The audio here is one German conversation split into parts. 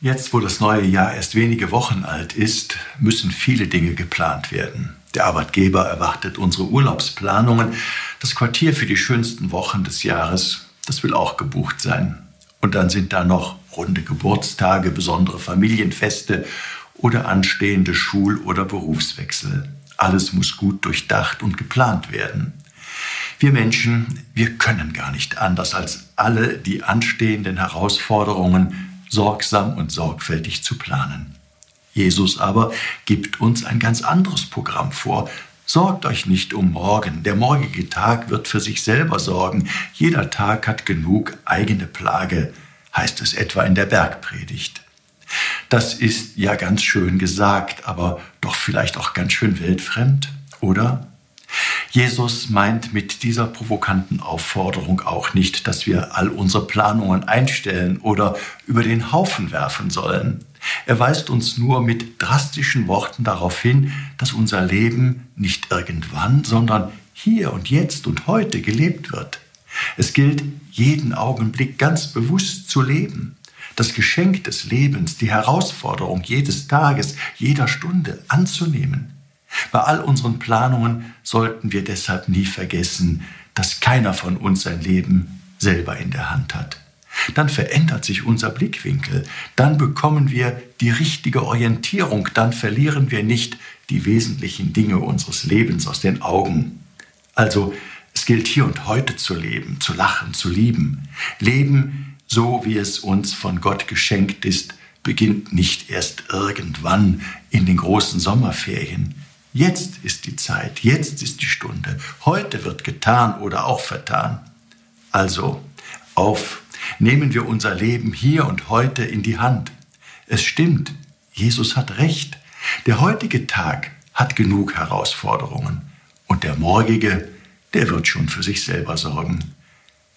Jetzt, wo das neue Jahr erst wenige Wochen alt ist, müssen viele Dinge geplant werden. Der Arbeitgeber erwartet unsere Urlaubsplanungen. Das Quartier für die schönsten Wochen des Jahres, das will auch gebucht sein. Und dann sind da noch runde Geburtstage, besondere Familienfeste oder anstehende Schul- oder Berufswechsel. Alles muss gut durchdacht und geplant werden. Wir Menschen, wir können gar nicht anders, als alle die anstehenden Herausforderungen sorgsam und sorgfältig zu planen. Jesus aber gibt uns ein ganz anderes Programm vor. Sorgt euch nicht um morgen. Der morgige Tag wird für sich selber sorgen. Jeder Tag hat genug eigene Plage, heißt es etwa in der Bergpredigt. Das ist ja ganz schön gesagt, aber doch vielleicht auch ganz schön weltfremd, oder? Jesus meint mit dieser provokanten Aufforderung auch nicht, dass wir all unsere Planungen einstellen oder über den Haufen werfen sollen. Er weist uns nur mit drastischen Worten darauf hin, dass unser Leben nicht irgendwann, sondern hier und jetzt und heute gelebt wird. Es gilt, jeden Augenblick ganz bewusst zu leben. Das Geschenk des Lebens, die Herausforderung jedes Tages, jeder Stunde anzunehmen. Bei all unseren Planungen sollten wir deshalb nie vergessen, dass keiner von uns sein Leben selber in der Hand hat. Dann verändert sich unser Blickwinkel, dann bekommen wir die richtige Orientierung, dann verlieren wir nicht die wesentlichen Dinge unseres Lebens aus den Augen. Also es gilt hier und heute zu leben, zu lachen, zu lieben. Leben, so wie es uns von Gott geschenkt ist, beginnt nicht erst irgendwann in den großen Sommerferien. Jetzt ist die Zeit, jetzt ist die Stunde, heute wird getan oder auch vertan. Also auf, nehmen wir unser Leben hier und heute in die Hand. Es stimmt, Jesus hat recht. Der heutige Tag hat genug Herausforderungen und der morgige, der wird schon für sich selber sorgen.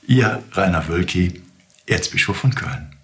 Ihr Rainer Wölki, Erzbischof von Köln.